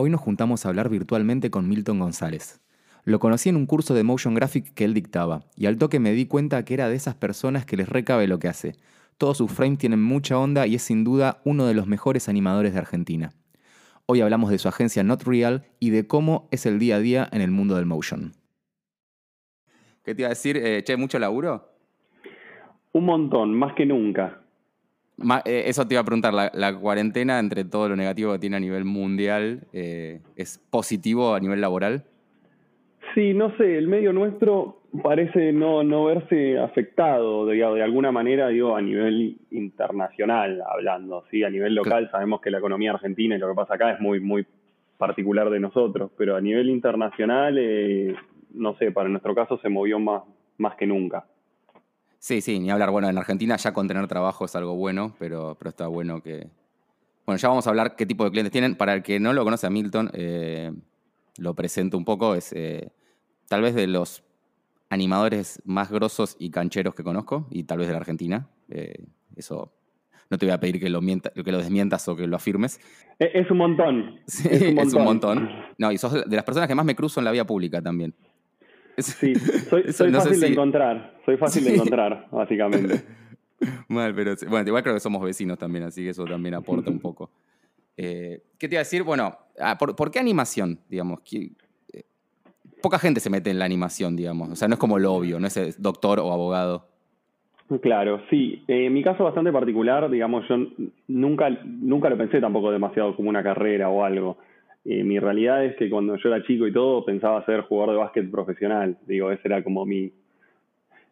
Hoy nos juntamos a hablar virtualmente con Milton González. Lo conocí en un curso de motion graphic que él dictaba, y al toque me di cuenta que era de esas personas que les recabe lo que hace. Todos sus frames tienen mucha onda y es sin duda uno de los mejores animadores de Argentina. Hoy hablamos de su agencia Not Real y de cómo es el día a día en el mundo del motion. ¿Qué te iba a decir? Eh, che, ¿mucho laburo? Un montón, más que nunca. Eh, eso te iba a preguntar, la, cuarentena entre todo lo negativo que tiene a nivel mundial, eh, ¿es positivo a nivel laboral? Sí, no sé, el medio nuestro parece no, no verse afectado de, de alguna manera, digo, a nivel internacional hablando, ¿sí? A nivel local sabemos que la economía argentina y lo que pasa acá es muy, muy particular de nosotros, pero a nivel internacional, eh, no sé, para nuestro caso se movió más, más que nunca. Sí, sí, ni hablar. Bueno, en Argentina ya con tener trabajo es algo bueno, pero, pero está bueno que... Bueno, ya vamos a hablar qué tipo de clientes tienen. Para el que no lo conoce a Milton, eh, lo presento un poco. Es eh, tal vez de los animadores más grosos y cancheros que conozco, y tal vez de la Argentina. Eh, eso no te voy a pedir que lo, que lo desmientas o que lo afirmes. E, es un montón. Sí, es un montón. Es un montón. No, y sos de las personas que más me cruzo en la vía pública también. Sí, soy, fácil de encontrar, soy fácil de encontrar, básicamente. Mal, pero bueno, igual creo que somos vecinos también, así que eso también aporta un poco. Eh, ¿Qué te iba a decir? Bueno, ah, ¿por, qué animación? Digamos, eh, poca gente se mete en la animación, digamos. O sea, no es como lo obvio, no es doctor o abogado. Claro, sí. Eh, en mi caso bastante particular, digamos, yo nunca, nunca lo pensé tampoco demasiado como una carrera o algo. Eh, mi realidad es que cuando yo era chico y todo, pensaba ser jugador de básquet profesional. Digo, ese era como mi,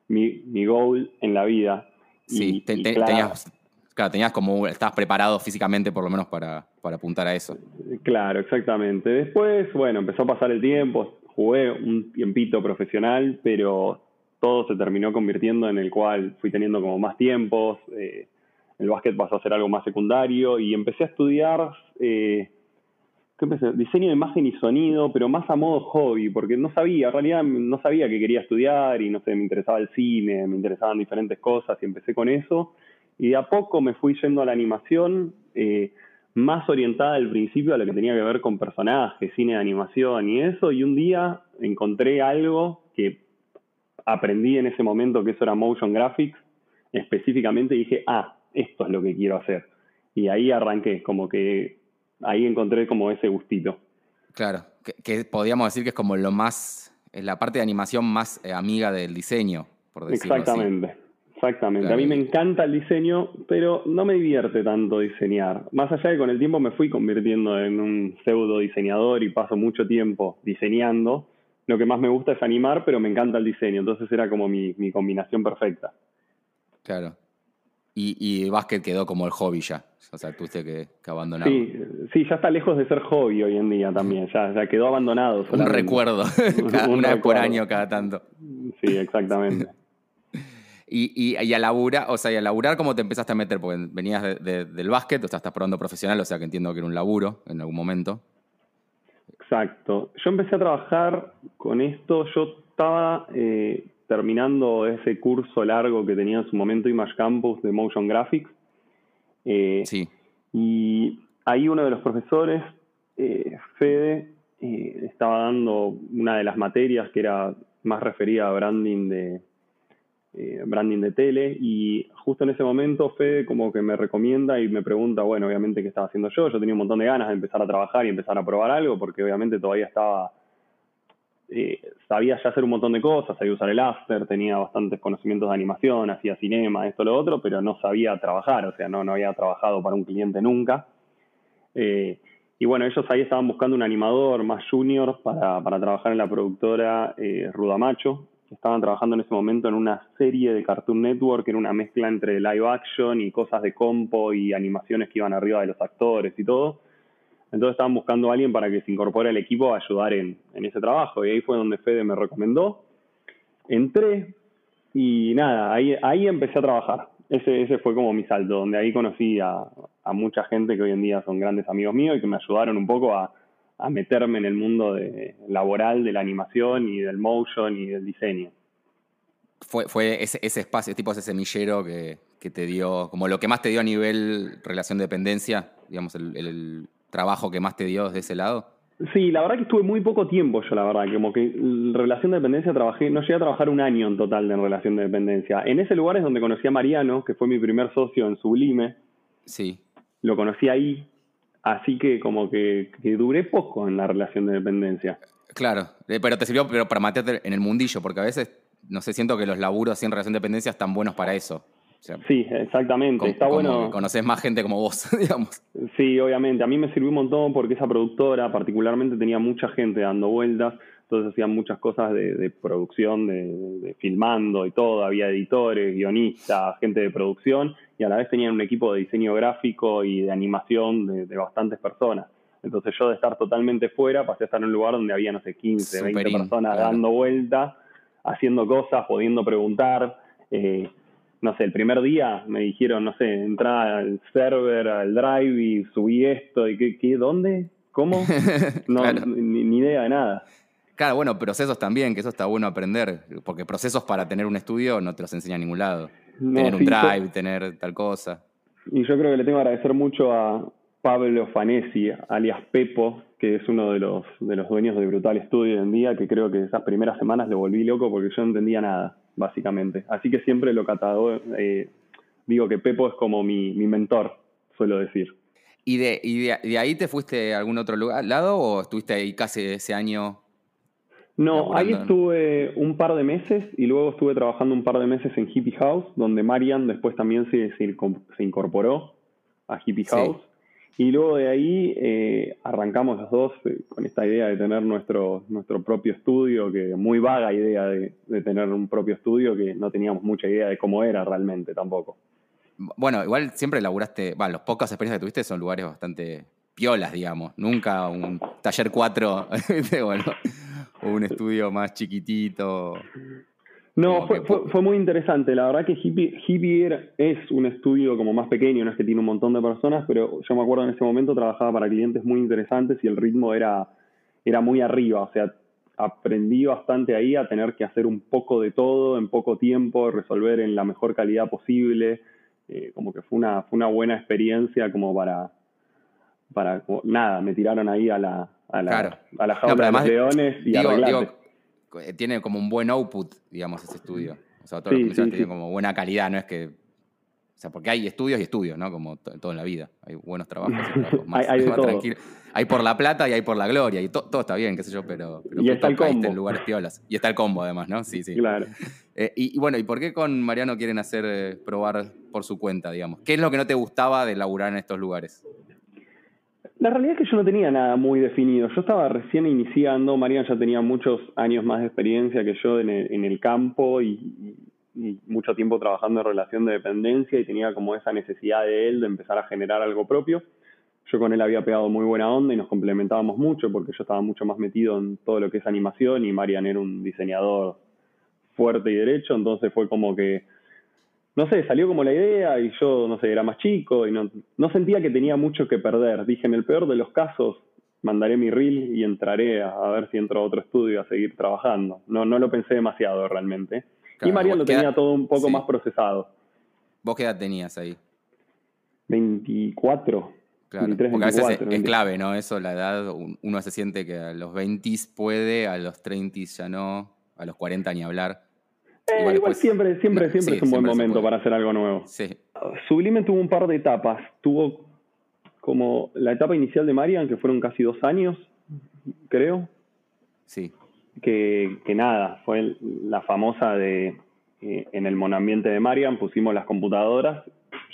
mi, mi goal en la vida. Sí, tenías, claro, tenías como, estabas preparado físicamente por lo menos para, para apuntar a eso. Claro, exactamente. Después, bueno, empezó a pasar el tiempo, jugué un tiempito profesional, pero todo se terminó convirtiendo en el cual fui teniendo como más tiempos, eh, el básquet pasó a ser algo más secundario y empecé a estudiar eh, diseño de imagen y sonido, pero más a modo hobby, porque no sabía, en realidad no sabía que quería estudiar y no sé, me interesaba el cine, me interesaban diferentes cosas y empecé con eso. Y de a poco me fui yendo a la animación, eh, más orientada al principio a lo que tenía que ver con personajes, cine de animación y eso, y un día encontré algo que aprendí en ese momento que eso era motion graphics, específicamente dije, ah, esto es lo que quiero hacer. Y ahí arranqué, como que ahí encontré como ese gustito. Claro, que, podríamos decir que es como lo más, es la parte de animación más eh, amiga del diseño, por decirlo Exactamente. Exactamente. A mí me encanta el diseño, pero no me divierte tanto diseñar. Más allá de con el tiempo me fui convirtiendo en un pseudo diseñador y paso mucho tiempo diseñando. Lo que más me gusta es animar, pero me encanta el diseño. Entonces era como mi, mi combinación perfecta. Claro. Y, y básquet quedó como el hobby ya. O sea, tuviste que, que abandonar. Sí, sí, ya está lejos de ser hobby hoy en día también. Ya, ya quedó abandonado. Un recuerdo. una vez por año cada tanto. Sí, exactamente. y, y, a laburar, o sea, y a laburar, ¿cómo te empezaste a meter? Porque venías del básquet, o sea, estás probando profesional, o sea, que entiendo que era un laburo en algún momento. Exacto. Yo empecé a trabajar con esto. Yo estaba eh, terminando ese curso largo que tenía en su momento Image Campus de Motion Graphics. Eh, sí. Y ahí uno de los profesores, eh, Fede, eh, estaba dando una de las materias que era más referida a branding de, branding de tele y justo en ese momento Fede como que me recomienda y me pregunta, bueno, obviamente qué estaba haciendo yo. Yo tenía un montón de ganas de empezar a trabajar y empezar a probar algo porque obviamente todavía estaba eh, sabía ya hacer un montón de cosas, sabía usar el After, tenía bastantes conocimientos de animación, hacía cinema, esto, lo otro, pero no sabía trabajar, o sea, no, había trabajado para un cliente nunca. Eh, y bueno, ellos ahí estaban buscando un animador más junior para, para trabajar en la productora eh, Rudamacho. Estaban trabajando en ese momento en una serie de Cartoon Network, era una mezcla entre live action y cosas de compo y animaciones que iban arriba de los actores y todo. Entonces estaban buscando a alguien para que se incorpore al equipo a ayudar en, ese trabajo. Y ahí fue donde Fede me recomendó. Entré y nada, ahí, ahí empecé a trabajar. Ese, ese fue como mi salto, donde ahí conocí a, mucha gente que hoy en día son grandes amigos míos y que me ayudaron un poco a, meterme en el mundo de, laboral de la animación y del motion y del diseño. Fue, fue ese, ese espacio, tipo ese semillero que, te dio, como lo que más te dio a nivel relación de dependencia, digamos, el, trabajo que más te dio desde ese lado? Sí, la verdad que estuve muy poco tiempo yo, la verdad, como que en relación de dependencia trabajé, no llegué a trabajar un año en total en relación de dependencia. En ese lugar es donde conocí a Mariano, que fue mi primer socio en Sublime. Sí. Lo conocí ahí, así que como que, que duré poco en la relación de dependencia. Claro, eh, pero te sirvió pero para meterte en el mundillo, porque a veces, no sé, siento que los laburos en relación de dependencia están buenos para eso sí, exactamente. Está bueno. Conoces más gente como vos, digamos. Sí, obviamente. A mí me sirvió un montón porque esa productora, particularmente, tenía mucha gente dando vueltas. Entonces hacían muchas cosas de, producción, de, filmando y todo. Había editores, guionistas, gente de producción y a la vez tenían un equipo de diseño gráfico y de animación de, bastantes personas. Entonces yo de estar totalmente fuera pasé a estar en un lugar donde había, no sé, 15, 20 personas dando vueltas, haciendo cosas, pudiendo preguntar. Eh, no sé, el primer día me dijeron, no sé, entra al server, al drive y subí esto, y qué, qué dónde, cómo, no, ni, idea de nada. Claro, bueno, procesos también, que eso está bueno aprender, porque procesos para tener un estudio no te los enseña en ningún lado. tener un drive, tener tal cosa. Y yo creo que le tengo que agradecer mucho a Pablo Fanesi, alias Pepo, que es uno de los, de los dueños de Brutal Studio hoy en día, que creo que esas primeras semanas le volví loco porque yo no entendía nada básicamente. Así que siempre lo catado, eh, digo que Pepo es como mi, mentor, suelo decir. ¿Y, de, y de, ahí te fuiste a algún otro lugar, lado o estuviste ahí casi ese año? No, ahí estuve un par de meses y luego estuve trabajando un par de meses en Hippie House, donde Marian después también se, se incorporó a Hippie House. Y luego de ahí eh, arrancamos los dos eh, con esta idea de tener nuestro, nuestro propio estudio, que muy vaga idea de, tener un propio estudio, que no teníamos mucha idea de cómo era realmente tampoco. Bueno, igual siempre laburaste, bueno, los pocas experiencias que tuviste son lugares bastante piolas, digamos. Nunca un taller 4, bueno, o un estudio más chiquitito. No, fue, fue, muy interesante. La verdad que Hippie, es un estudio como más pequeño, no es que tiene un montón de personas, pero yo me acuerdo en ese momento trabajaba para clientes muy interesantes y el ritmo era, era muy arriba. O sea, aprendí bastante ahí a tener que hacer un poco de todo en poco tiempo, resolver en la mejor calidad posible. Eh, como que fue una, fue una buena experiencia como para, para nada, me tiraron ahí a la, a la, a la jaula de los leones y digo, eh, tiene como un buen output, digamos, ese estudio. O sea, todos los tienen como buena calidad, no es que. O sea, porque hay estudios y estudios, ¿no? Como todo en la vida. Hay buenos trabajos y trabajos más, hay, tranquilos. Hay por la plata y hay por la gloria. Y todo está bien, qué sé yo, pero, y está el combo. en lugares piolas. Y está el combo, además, ¿no? Sí, sí. Claro. Eh, y, bueno, ¿y por qué con Mariano quieren hacer eh, probar por su cuenta, digamos? ¿Qué es lo que no te gustaba de laburar en estos lugares? La realidad es que yo no tenía nada muy definido. Yo estaba recién iniciando, Marian ya tenía muchos años más de experiencia que yo en el, campo y, mucho tiempo trabajando en relación de dependencia y tenía como esa necesidad de él de empezar a generar algo propio. Yo con él había pegado muy buena onda y nos complementábamos mucho porque yo estaba mucho más metido en todo lo que es animación y Marian era un diseñador fuerte y derecho, entonces fue como que no sé, salió como la idea y yo, no sé, era más chico y no, no sentía que tenía mucho que perder. Dije, en el peor de los casos, mandaré mi reel y entraré a, ver si entro a otro estudio a seguir trabajando. No, no lo pensé demasiado realmente. y María lo tenía todo un poco más procesado. ¿Vos qué edad tenías ahí? 24. Claro, porque a veces es, clave, ¿no? Eso, la edad, uno se siente que a los 20 puede, a los 30 ya no, a los 40 ni hablar. Eh, igual, siempre, siempre, siempre es un buen momento para hacer algo nuevo. Sí. Sublime tuvo un par de etapas. Tuvo como la etapa inicial de Marian, que fueron casi dos años, creo. Sí. Que, que nada, fue la famosa de eh, en el monambiente de Marian pusimos las computadoras.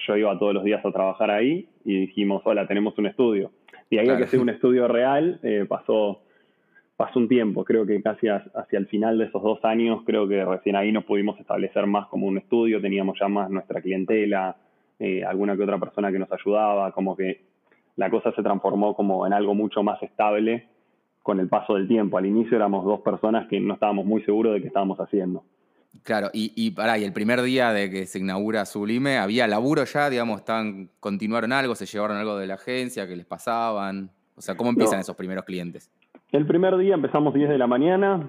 Yo iba todos los días a trabajar ahí y dijimos, hola, tenemos un estudio. Y ahí que hacer un estudio real, eh, pasó pasó un tiempo, creo que casi hacia el final de esos dos años, creo que recién ahí nos pudimos establecer más como un estudio, teníamos ya más nuestra clientela, eh, alguna que otra persona que nos ayudaba, como que la cosa se transformó como en algo mucho más estable con el paso del tiempo. Al inicio éramos dos personas que no estábamos muy seguros de qué estábamos haciendo. Claro, y, y pará, y el primer día de que se inaugura Sublime, ¿había laburo ya? Digamos, estaban, ¿continuaron algo? ¿Se llevaron algo de la agencia? ¿Qué les pasaban? O sea, ¿cómo empiezan esos primeros clientes? El primer día empezamos 10 de la mañana,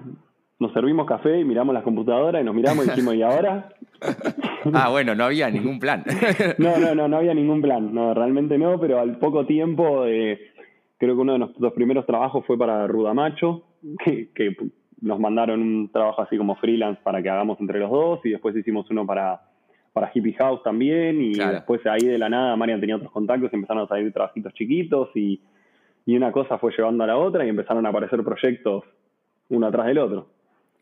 nos servimos café y miramos las computadoras y nos miramos y dijimos, ¿y ahora? ah, bueno, no había ningún plan. no, no, no, no había ningún plan. No, realmente no, pero al poco tiempo, eh, creo que uno de nuestros primeros trabajos fue para Rudamacho, que, que nos mandaron un trabajo así como freelance para que hagamos entre los dos y después hicimos uno para, para Hippie House también y después ahí de la nada Marian tenía otros contactos y empezaron a salir trabajitos chiquitos y, y una cosa fue llevando a la otra y empezaron a aparecer proyectos uno atrás del otro.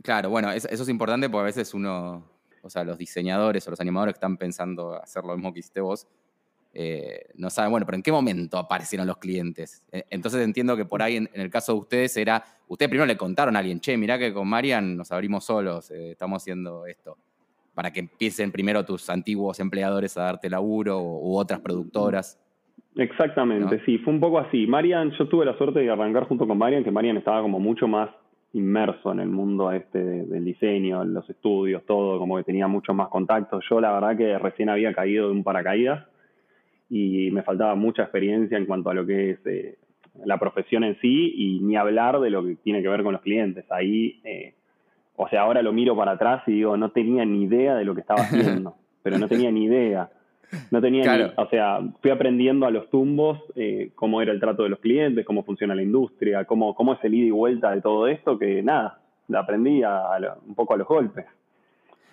Claro, bueno, eso es importante porque a veces uno, o sea, los diseñadores o los animadores que están pensando hacer lo mismo que hiciste vos, eh, no saben, bueno, pero ¿en qué momento aparecieron los clientes? Eh, entonces entiendo que por ahí, en, el caso de ustedes, era, ustedes primero le contaron a alguien, che, mirá que con Marian nos abrimos solos, eh, estamos haciendo esto, para que empiecen primero tus antiguos empleadores a darte laburo u otras productoras. Exactamente, sí, fue un poco así. Marian, yo tuve la suerte de arrancar junto con Marian, que Marian estaba como mucho más inmerso en el mundo este del diseño, los estudios, todo, como que tenía muchos más contactos. Yo la verdad que recién había caído de un paracaídas y me faltaba mucha experiencia en cuanto a lo que es eh, la profesión en sí y ni hablar de lo que tiene que ver con los clientes. Ahí, eh, o sea, ahora lo miro para atrás y digo, no tenía ni idea de lo que estaba haciendo, pero no tenía ni idea. No tenía ni, o sea, fui aprendiendo a los tumbos eh, cómo era el trato de los clientes, cómo funciona la industria, cómo, cómo es el ida y vuelta de todo esto, que nada, la aprendí un poco a los golpes.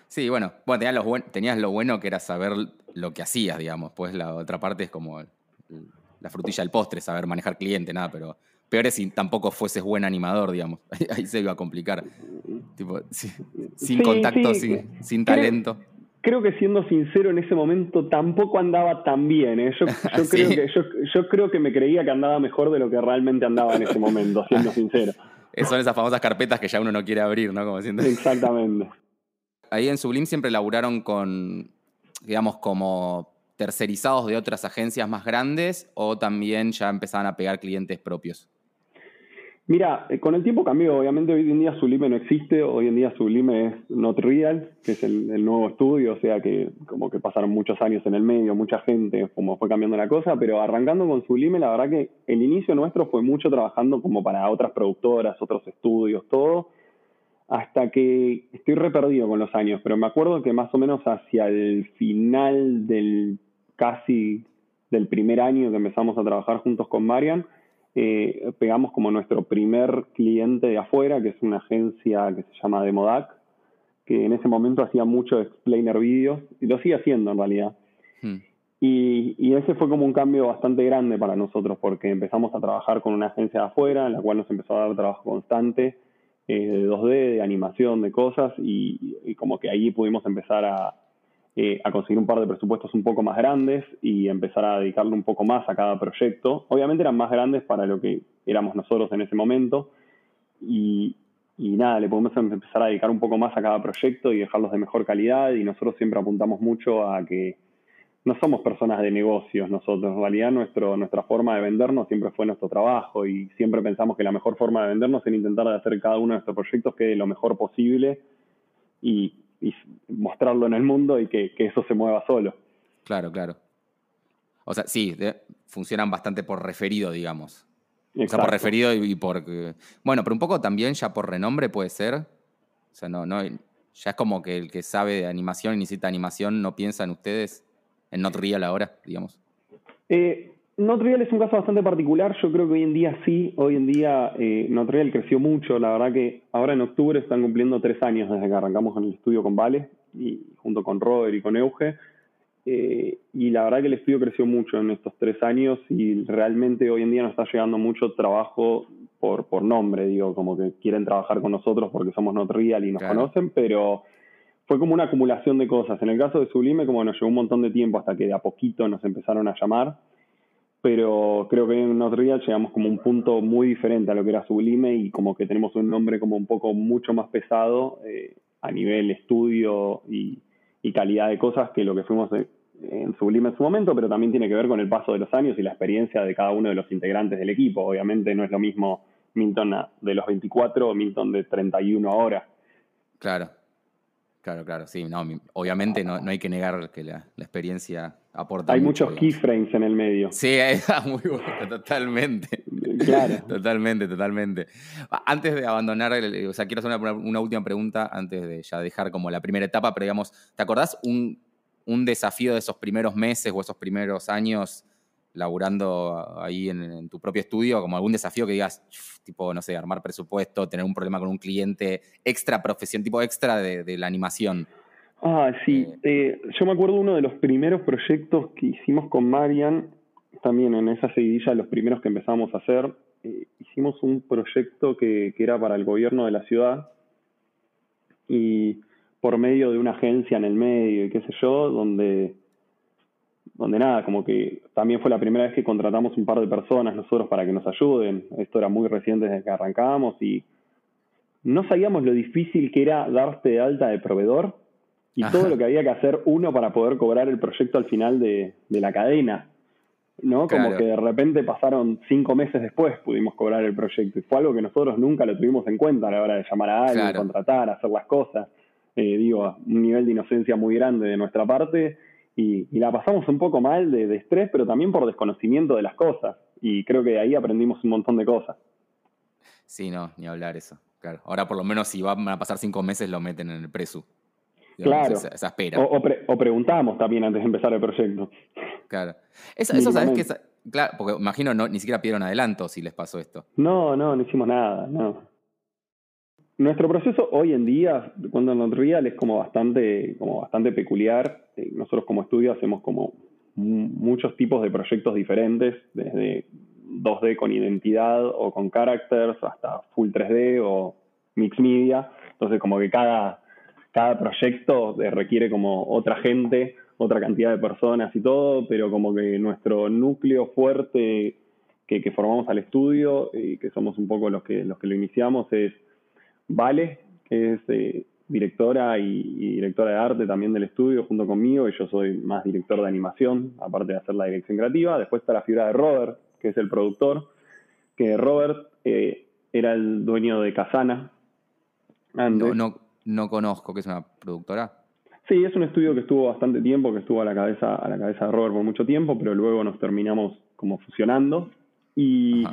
Sí, bueno, bueno tenías lo, tenías lo bueno que era saber lo que hacías, digamos. Pues la otra parte es como la frutilla del postre, saber manejar cliente, nada, pero peor es si tampoco fueses buen animador, digamos. Ahí, se iba a complicar. Tipo, sin contacto, Sin, talento. Creo que siendo sincero, en ese momento tampoco andaba tan bien. ¿eh? Yo, creo que, yo, creo que me creía que andaba mejor de lo que realmente andaba en ese momento, siendo sincero. Son esas famosas carpetas que ya uno no quiere abrir, ¿no? Como Exactamente ahí en Sublime siempre laburaron con, digamos, como tercerizados de otras agencias más grandes o también ya empezaban a pegar clientes propios? Mira, con el tiempo cambió. Obviamente hoy en día Sublime no existe. Hoy en día Sublime es Not Real, que es el, nuevo estudio. O sea que como que pasaron muchos años en el medio, mucha gente, como fue cambiando la cosa. Pero arrancando con Sublime, la verdad que el inicio nuestro fue mucho trabajando como para otras productoras, otros estudios, todo hasta que estoy re perdido con los años, pero me acuerdo que más o menos hacia el final del casi del primer año que empezamos a trabajar juntos con Marian, eh, pegamos como nuestro primer cliente de afuera, que es una agencia que se llama Demodac, que en ese momento hacía mucho explainer videos, y lo sigue haciendo en realidad. Hmm. Y, y, ese fue como un cambio bastante grande para nosotros, porque empezamos a trabajar con una agencia de afuera, en la cual nos empezó a dar trabajo constante, eh, de 2D, de animación, de cosas, y, como que ahí pudimos empezar eh, a, conseguir un par de presupuestos un poco más grandes y empezar a dedicarle un poco más a cada proyecto. Obviamente eran más grandes para lo que éramos nosotros en ese momento, y, y nada, le podemos empezar a dedicar un poco más a cada proyecto y dejarlos de mejor calidad, y nosotros siempre apuntamos mucho a que no somos personas de negocios nosotros. En realidad nuestra forma de vendernos siempre fue nuestro trabajo y siempre pensamos que la mejor forma de vendernos es intentar hacer cada uno de nuestros proyectos que lo mejor posible y, mostrarlo en el mundo y que, eso se mueva solo. Claro, claro. O sea, sí, funcionan bastante por referido, digamos. O sea, por referido y, por... Bueno, pero un poco también ya por renombre puede ser. O sea, no, no, ya es como que el que sabe de animación y necesita animación no piensa en ustedes en Not Real ahora, digamos? Eh, Not Real es un caso bastante particular. Yo creo que hoy en día sí. Hoy en día eh, Not Real creció mucho. La verdad que ahora en octubre están cumpliendo tres años desde que arrancamos en el estudio con Vale, y junto con Robert y con Euge. Eh, y la verdad que el estudio creció mucho en estos tres años y realmente hoy en día nos está llegando mucho trabajo por, por nombre, digo, como que quieren trabajar con nosotros porque somos Not Real y nos conocen, pero fue como una acumulación de cosas. En el caso de Sublime, como nos llevó un montón de tiempo hasta que de a poquito nos empezaron a llamar, pero creo que en Not Real llegamos como un punto muy diferente a lo que era Sublime y como que tenemos un nombre como un poco mucho más pesado eh, a nivel estudio y, calidad de cosas que lo que fuimos en Sublime en su momento, pero también tiene que ver con el paso de los años y la experiencia de cada uno de los integrantes del equipo. Obviamente no es lo mismo Milton de los 24 o Milton de 31 ahora. Claro. Claro, claro, sí, no, obviamente no, hay que negar que la, experiencia aporta. Hay muchos keyframes en el medio. Sí, muy bueno, totalmente. Claro. Totalmente, totalmente. Antes de abandonar, o sea, quiero hacer una, última pregunta antes de ya dejar como la primera etapa, pero digamos, ¿te acordás un, desafío de esos primeros meses o esos primeros años laburando ahí en, tu propio estudio, como algún desafío que digas, tipo, no sé, armar presupuesto, tener un problema con un cliente, extra profesión, tipo extra de, la animación? Ah, sí. Eh, eh, yo me acuerdo uno de los primeros proyectos que hicimos con Marian, también en esa seguidilla, los primeros que empezamos a hacer, eh, hicimos un proyecto que, que era para el gobierno de la ciudad y por medio de una agencia en el medio y qué sé yo, donde donde nada, como que también fue la primera vez que contratamos un par de personas nosotros para que nos ayuden. Esto era muy reciente desde que arrancábamos y no sabíamos lo difícil que era darte de alta de proveedor y todo lo que había que hacer uno para poder cobrar el proyecto al final de, la cadena. ¿no? Como que de repente pasaron cinco meses después pudimos cobrar el proyecto y fue algo que nosotros nunca lo tuvimos en cuenta a la hora de llamar a alguien, contratar, hacer las cosas. Eh, digo, un nivel de inocencia muy grande de nuestra parte y, la pasamos un poco mal de, estrés, pero también por desconocimiento de las cosas. Y creo que ahí aprendimos un montón de cosas. Sí, no, ni hablar eso. Claro. Ahora por lo menos si van a pasar cinco meses lo meten en el presu. Claro. Esa, espera. O, preguntamos también antes de empezar el proyecto. Claro. Eso, sabes que... Claro, porque imagino no, ni siquiera pidieron adelanto si les pasó esto. No, no, no hicimos nada, no. Nuestro proceso hoy en día, cuando en Real, es como bastante, como bastante peculiar. Eh, nosotros como estudio hacemos como muchos tipos de proyectos diferentes, desde 2D con identidad o con characters hasta full 3D o mix media. Entonces como que cada, cada proyecto requiere como otra gente, otra cantidad de personas y todo, pero como que nuestro núcleo fuerte que, que formamos al estudio y que somos un poco los que, los que lo iniciamos es Vale, que es eh, directora y, directora de arte también del estudio junto conmigo, y yo soy más director de animación, aparte de hacer la dirección creativa. Después está la figura de Robert, que es el productor, que Robert eh, era el dueño de Casana. No, no, conozco, que es una productora. Sí, es un estudio que estuvo bastante tiempo, que estuvo a la cabeza, a la cabeza de Robert por mucho tiempo, pero luego nos terminamos como fusionando. Y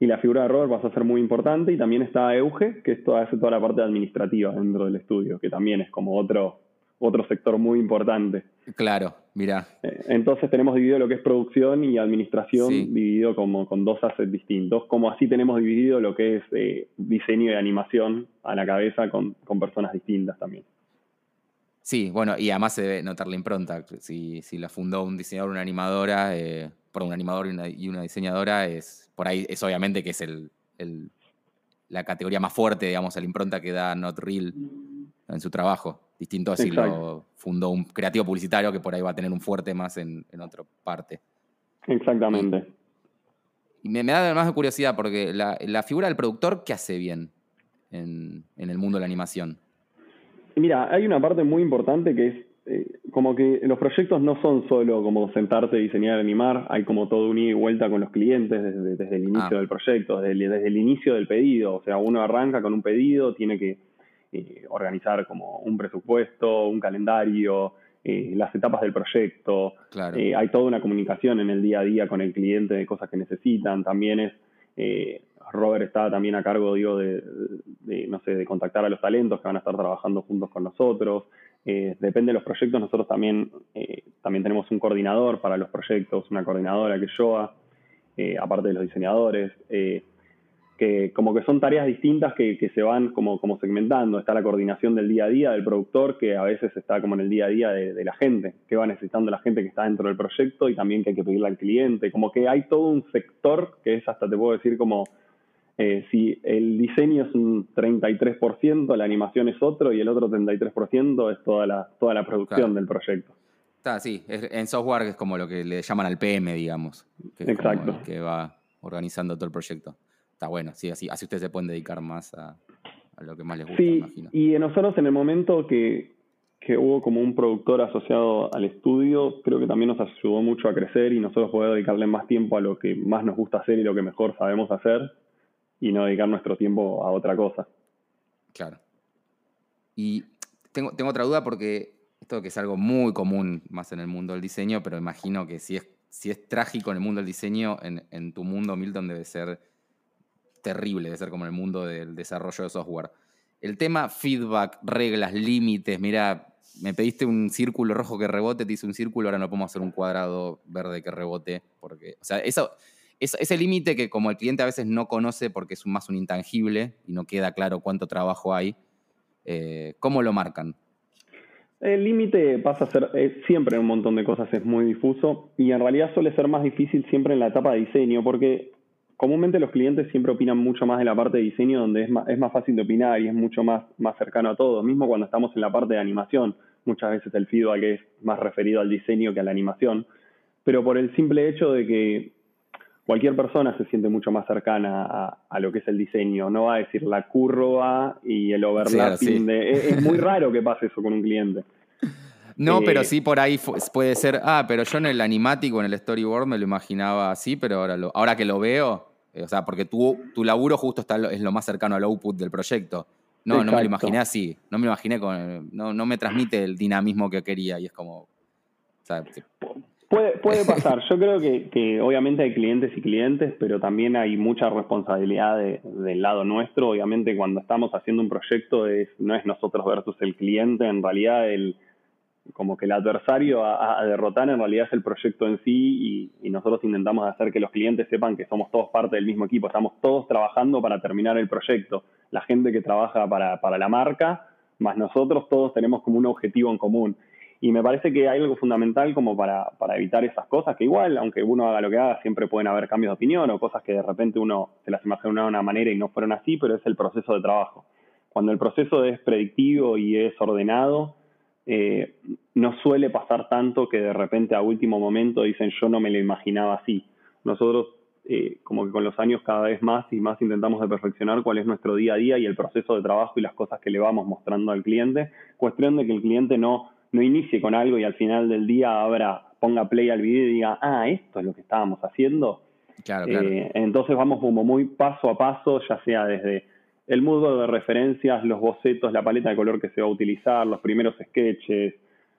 y la figura de Robert va a ser muy importante. Y también está Euge, que esto hace toda la parte administrativa dentro del estudio, que también es como otro, otro sector muy importante. Claro, mira. Eh, entonces tenemos dividido lo que es producción y administración, dividido como con dos assets distintos, como así tenemos dividido lo que es eh, diseño y animación a la cabeza con, personas distintas también. Sí, bueno, y además se debe notar la impronta. Si, si la fundó un diseñador, una animadora, eh, por un animador y una, diseñadora, es por ahí es obviamente que es el, la categoría más fuerte, digamos, la impronta que da Not Real en su trabajo. Distinto a si lo fundó un creativo publicitario que por ahí va a tener un fuerte más en, otra parte. Exactamente. Y, me, da más curiosidad porque la, figura del productor, ¿qué hace bien en, en el mundo de la animación? Mira, hay una parte muy importante que es eh, como que los proyectos no son solo como sentarte, diseñar, animar, hay como todo un ida y vuelta con los clientes desde, el inicio ah. del proyecto, desde, el inicio del pedido, o sea, uno arranca con un pedido, tiene que eh, organizar como un presupuesto, un calendario, eh, las etapas del proyecto, hay toda una comunicación en el día a día con el cliente de cosas que necesitan, también es Robert está también a cargo, digo, de, no sé, de contactar a los talentos que van a estar trabajando juntos con nosotros, eh, depende de los proyectos, nosotros también, eh, también tenemos un coordinador para los proyectos, una coordinadora que es Joa, eh, aparte de los diseñadores, que como que son tareas distintas que, se van como, como, segmentando. Está la coordinación del día a día del productor, que a veces está como en el día a día de, de, la gente, que va necesitando la gente que está dentro del proyecto y también que hay que pedirle al cliente. Como que hay todo un sector que es hasta te puedo decir como eh, si el diseño es un 33%, la animación es otro y el otro 33% es toda la, toda la producción del proyecto. Está, sí, en software es como lo que le llaman al PM, digamos. Que Exacto. que va organizando todo el proyecto. Está bueno, sí, así, así ustedes se pueden dedicar más a, lo que más les gusta, sí, imagino. Y nosotros en el momento que, que hubo como un productor asociado al estudio, creo que también nos ayudó mucho a crecer y nosotros poder dedicarle más tiempo a lo que más nos gusta hacer y lo que mejor sabemos hacer y no dedicar nuestro tiempo a otra cosa. Claro. Y tengo, tengo otra duda porque esto que es algo muy común más en el mundo del diseño, pero imagino que si es, si es trágico en el mundo del diseño, en, tu mundo, Milton, debe ser terrible, debe ser como en el mundo del desarrollo de software. El tema feedback, reglas, límites, mira, me pediste un círculo rojo que rebote, te hice un círculo, ahora no podemos hacer un cuadrado verde que rebote, porque, o sea, eso, ese límite que como el cliente a veces no conoce porque es más un intangible y no queda claro cuánto trabajo hay, eh, ¿cómo lo marcan? El límite pasa a ser, siempre en un montón de cosas es muy difuso y en realidad suele ser más difícil siempre en la etapa de diseño porque comúnmente los clientes siempre opinan mucho más de la parte de diseño donde es más, es más fácil de opinar y es mucho más, más cercano a todo, mismo cuando estamos en la parte de animación, muchas veces el feedback es más referido al diseño que a la animación, pero por el simple hecho de que cualquier persona se siente mucho más cercana a, lo que es el diseño. No va a decir la curva y el overlapping. es, muy raro que pase eso con un cliente. No, pero eh, sí por ahí puede ser, ah, pero yo en el animático, en el storyboard me lo imaginaba así, pero ahora, lo, ahora que lo veo, eh, o sea, porque tu, tu laburo justo está, es lo más cercano al output del proyecto. No, no me lo imaginé así, no me lo imaginé con, no, no me transmite el dinamismo que quería y es como, o sea, Puede, puede pasar. Yo creo que, que, obviamente hay clientes y clientes, pero también hay mucha responsabilidad del lado nuestro. Obviamente cuando estamos haciendo un proyecto es, no es nosotros versus el cliente, en realidad el, como que el adversario a, derrotar en realidad es el proyecto en sí y, nosotros intentamos hacer que los clientes sepan que somos todos parte del mismo equipo, estamos todos trabajando para terminar el proyecto. La gente que trabaja para, para la marca, más nosotros todos tenemos como un objetivo en común. Y me parece que hay algo fundamental como para, para, evitar esas cosas, que igual, aunque uno haga lo que haga, siempre pueden haber cambios de opinión o cosas que de repente uno se las imagina de una manera y no fueron así, pero es el proceso de trabajo. Cuando el proceso es predictivo y es ordenado, eh, no suele pasar tanto que de repente a último momento dicen yo no me lo imaginaba así. Nosotros eh, como que con los años cada vez más y más intentamos de perfeccionar cuál es nuestro día a día y el proceso de trabajo y las cosas que le vamos mostrando al cliente. Cuestión de que el cliente no no inicie con algo y al final del día ahora ponga play al video y diga, ah, esto es lo que estábamos haciendo. Claro, claro. Eh, entonces vamos como muy paso a paso, ya sea desde el modo de referencias, los bocetos, la paleta de color que se va a utilizar, los primeros sketches,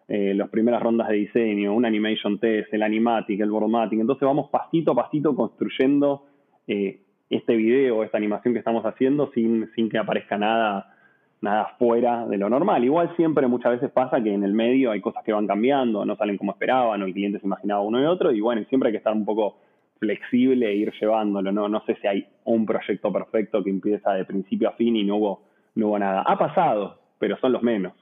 eh, las primeras rondas de diseño, un animation test, el animatic, el boardmatic. Entonces vamos pasito a pasito construyendo eh, este video, esta animación que estamos haciendo sin, sin que aparezca nada nada fuera de lo normal. Igual siempre muchas veces pasa que en el medio hay cosas que van cambiando, no salen como esperaban, o el cliente se imaginaba uno y otro, y bueno, siempre hay que estar un poco flexible e ir llevándolo, ¿no? No sé si hay un proyecto perfecto que empieza de principio a fin y no hubo, no hubo nada. Ha pasado, pero son los menos.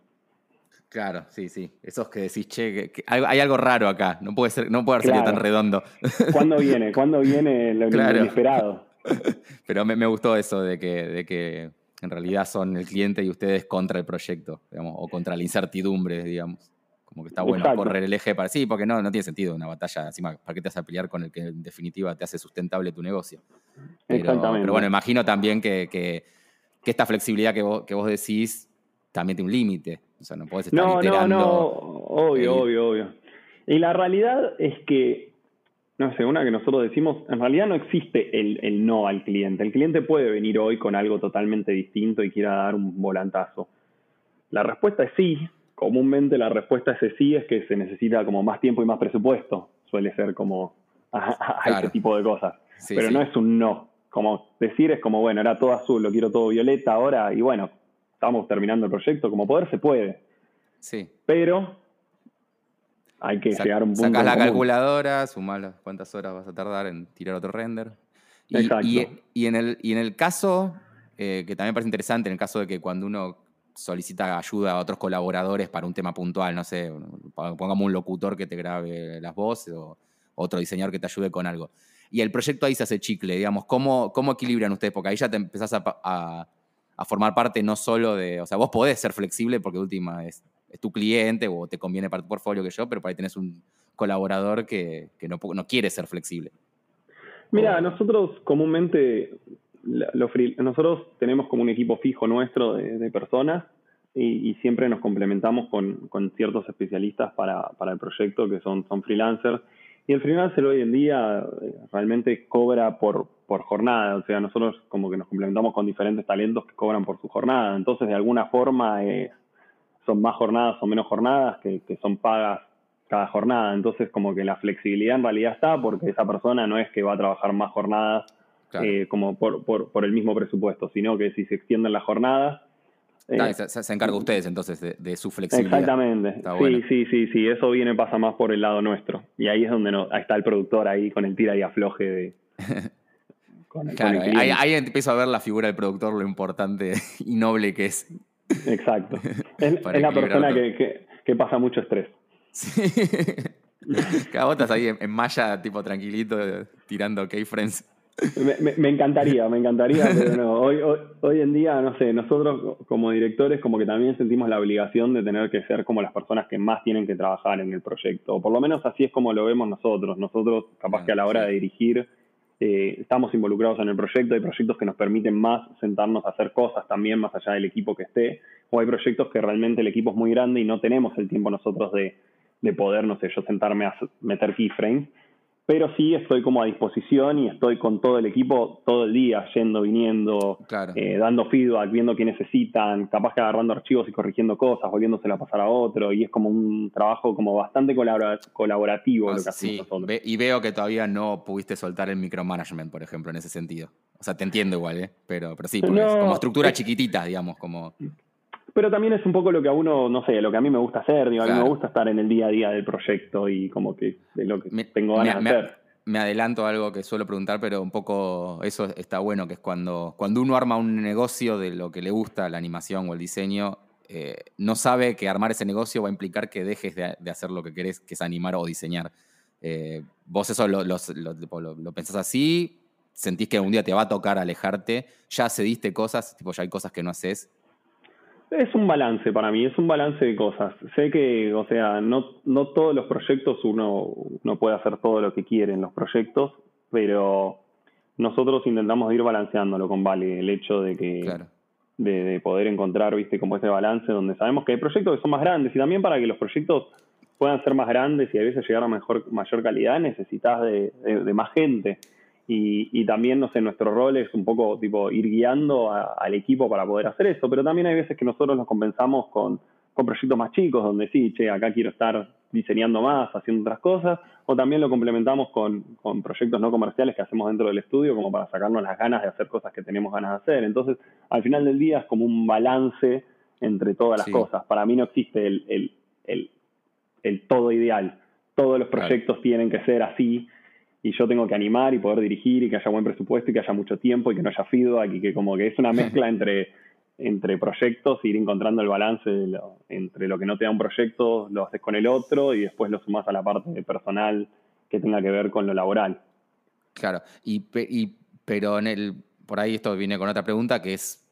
Claro, sí, sí. Esos que decís, che, que, hay, algo raro acá, no puede ser, no puede haber tan redondo. ¿Cuándo viene? ¿Cuándo viene lo, inesperado? Pero me, me, gustó eso de que, de que en realidad son el cliente y ustedes contra el proyecto, digamos, o contra la incertidumbre, digamos. Como que está bueno correr el eje para sí, porque no, no tiene sentido una batalla encima, ¿para qué te vas a pelear con el que en definitiva te hace sustentable tu negocio? Pero, Exactamente. Pero bueno, imagino también que, que, esta flexibilidad que vos, que vos decís también tiene un límite. O sea, no puedes estar no, No, no, obvio, obvio, obvio. Y la realidad es que no sé, una que nosotros decimos, en realidad no existe el, no al cliente. El cliente puede venir hoy con algo totalmente distinto y quiera dar un volantazo. La respuesta es sí. Comúnmente la respuesta a ese sí es que se necesita como más tiempo y más presupuesto. Suele ser como a, ese tipo de cosas. Pero no es un no. Como decir es como, bueno, era todo azul, lo quiero todo violeta ahora y bueno, estamos terminando el proyecto. Como poder se puede. Sí. Pero hay que llegar a un punto. Sacas la calculadora, sumas cuántas horas vas a tardar en tirar otro render. Y, Exacto. Y, en, el, y en el caso, eh, que también parece interesante, en el caso de que cuando uno solicita ayuda a otros colaboradores para un tema puntual, no sé, pongamos un locutor que te grabe las voces o otro diseñador que te ayude con algo. Y el proyecto ahí se hace chicle, digamos, ¿cómo, cómo equilibran ustedes? Porque ahí ya te empezás a, a, formar parte no solo de, o sea, vos podés ser flexible porque última es tu cliente o te conviene para tu portfolio que yo, pero por ahí tenés un colaborador que, no, no, quiere ser flexible. Mira, nosotros comúnmente, nosotros tenemos como un equipo fijo nuestro de, personas y, siempre nos complementamos con, ciertos especialistas para, el proyecto que son, son freelancers. Y el freelancer hoy en día eh, realmente cobra por, por jornada, o sea, nosotros como que nos complementamos con diferentes talentos que cobran por su jornada. Entonces, de alguna forma, eh, son más jornadas o menos jornadas que, son pagas cada jornada. Entonces, como que la flexibilidad en realidad está porque esa persona no es que va a trabajar más jornadas eh, como por, por, el mismo presupuesto, sino que si se extienden las jornadas, Eh, se, encarga ustedes entonces de, su flexibilidad. Exactamente. sí, sí, sí, sí. Eso viene, pasa más por el lado nuestro. Y ahí es donde no, está el productor ahí con el tira y afloje de. claro, ahí, empiezo a ver la figura del productor, lo importante y noble que es. Exacto. Es, la persona que, pasa mucho estrés. Sí. Estás ahí en, malla, tipo tranquilito, tirando keyframes. Me, encantaría, me encantaría, pero no. Hoy, hoy, en día, no sé, nosotros como directores como que también sentimos la obligación de tener que ser como las personas que más tienen que trabajar en el proyecto. O por lo menos así es como lo vemos nosotros. Nosotros, capaz que a la hora de dirigir, eh, estamos involucrados en el proyecto. Hay proyectos que nos permiten más sentarnos a hacer cosas también, más allá del equipo que esté. O hay proyectos que realmente el equipo es muy grande y no tenemos el tiempo nosotros de, de poder, no sé, yo sentarme a meter keyframes pero sí estoy como a disposición y estoy con todo el equipo todo el día, yendo, viniendo, eh, dando feedback, viendo qué necesitan, capaz que agarrando archivos y corrigiendo cosas, volviéndosela a pasar a otro, y es como un trabajo como bastante colaborativo lo que hacemos nosotros. y veo que todavía no pudiste soltar el micromanagement, por ejemplo, en ese sentido. O sea, te entiendo igual, ¿eh? pero, pero sí, como estructura chiquitita, digamos, como pero también es un poco lo que a uno, no sé, lo que a mí me gusta hacer, digo, a mí me gusta estar en el día a día del proyecto y como que de lo que tengo ganas de hacer. Me adelanto a algo que suelo preguntar, pero un poco eso está bueno, que es cuando, cuando uno arma un negocio de lo que le gusta, la animación o el diseño, eh, no sabe que armar ese negocio va a implicar que dejes de, hacer lo que querés, que es animar o diseñar. Eh, vos eso lo, lo, pensás así, sentís que un día te va a tocar alejarte, ya cediste cosas, tipo ya hay cosas que no haces, es un balance para mí, es un balance de cosas. Sé que, o sea, no, no todos los proyectos uno, puede hacer todo lo que quiere en los proyectos, pero nosotros intentamos ir balanceándolo con Vale, el hecho de que de, poder encontrar, viste, como ese balance donde sabemos que hay proyectos que son más grandes y también para que los proyectos puedan ser más grandes y a veces llegar a mejor, mayor calidad necesitas de, de más gente. Y, también, no sé, nuestro rol es un poco tipo ir guiando al equipo para poder hacer eso, pero también hay veces que nosotros nos compensamos con, proyectos más chicos, donde sí, che, acá quiero estar diseñando más, haciendo otras cosas, o también lo complementamos con, proyectos no comerciales que hacemos dentro del estudio como para sacarnos las ganas de hacer cosas que tenemos ganas de hacer. Entonces, al final del día es como un balance entre todas las cosas. Para mí no existe el, el, todo ideal. Todos los proyectos tienen que ser así y yo tengo que animar y poder dirigir y que haya buen presupuesto y que haya mucho tiempo y que no haya feedback y que como que es una mezcla entre, entre proyectos, ir encontrando el balance entre lo que no te da un proyecto, lo haces con el otro y después lo sumas a la parte personal que tenga que ver con lo laboral. Claro, y, pero en el, por ahí esto viene con otra pregunta que es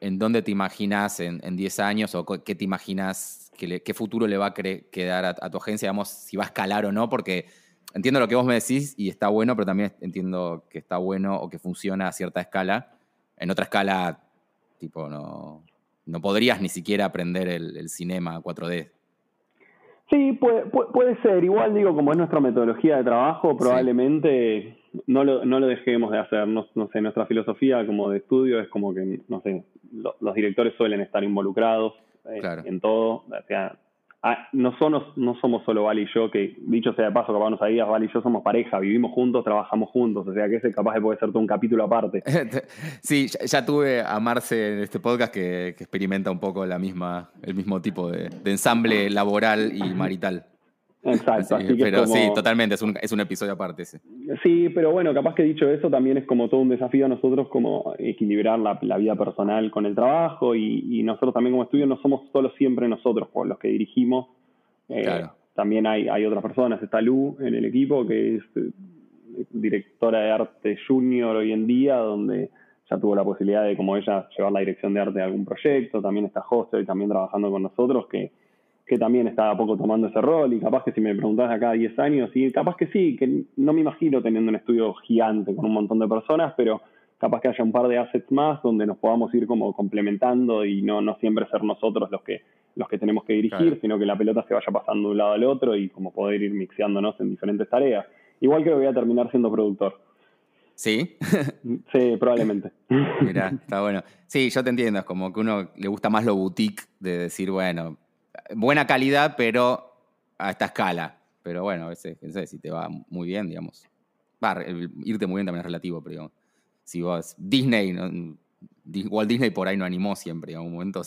¿en dónde te imaginas en, 10 años o qué te imaginas, qué futuro le va a quedar a, a tu agencia, digamos, si va a escalar o no? Porque entiendo lo que vos me decís y está bueno, pero también entiendo que está bueno o que funciona a cierta escala. En otra escala, tipo, no, no podrías ni siquiera aprender el, cinema 4D. Sí, puede, puede, ser. Igual digo, como es nuestra metodología de trabajo, probablemente no, lo, no lo dejemos de hacer. No, sé, nuestra filosofía como de estudio es como que, no sé, los directores suelen estar involucrados eh, en todo. Sea, Ah, no, somos, no somos solo Val y yo, que dicho sea de paso, capaz no sabías, Val y yo somos pareja, vivimos juntos, trabajamos juntos, o sea que ese capaz de puede ser todo un capítulo aparte. sí, ya, tuve a Marce en este podcast que, experimenta un poco la misma, el mismo tipo de ensamble laboral y marital. Exacto. Así, pero sí, totalmente, es un, es un episodio aparte. Sí. sí, pero bueno, capaz que dicho eso, también es como todo un desafío a nosotros como equilibrar la, vida personal con el trabajo y, nosotros también como estudio no somos solo siempre nosotros por los que dirigimos. Eh, claro. También hay, hay otras personas, está Lu en el equipo que es eh, directora de arte junior hoy en día, donde ya tuvo la posibilidad de como ella llevar la dirección de arte de algún proyecto, también está José también trabajando con nosotros, que que también estaba poco tomando ese rol y capaz que si me preguntás acá 10 años, y capaz que sí, que no me imagino teniendo un estudio gigante con un montón de personas, pero capaz que haya un par de assets más donde nos podamos ir como complementando y no, no siempre ser nosotros los que, los que tenemos que dirigir, sino que la pelota se vaya pasando de un lado al otro y como poder ir mixeándonos en diferentes tareas. Igual que voy a terminar siendo productor. ¿Sí? sí, probablemente. Mira, está bueno. Sí, yo te entiendo, es como que uno le gusta más lo boutique de decir, bueno, buena calidad, pero a esta escala. Pero bueno, a veces, no sé, si te va muy bien, digamos. Va, irte muy bien también es relativo, pero digamos, si vos, Disney, Walt Disney por ahí no animó siempre, en algún momento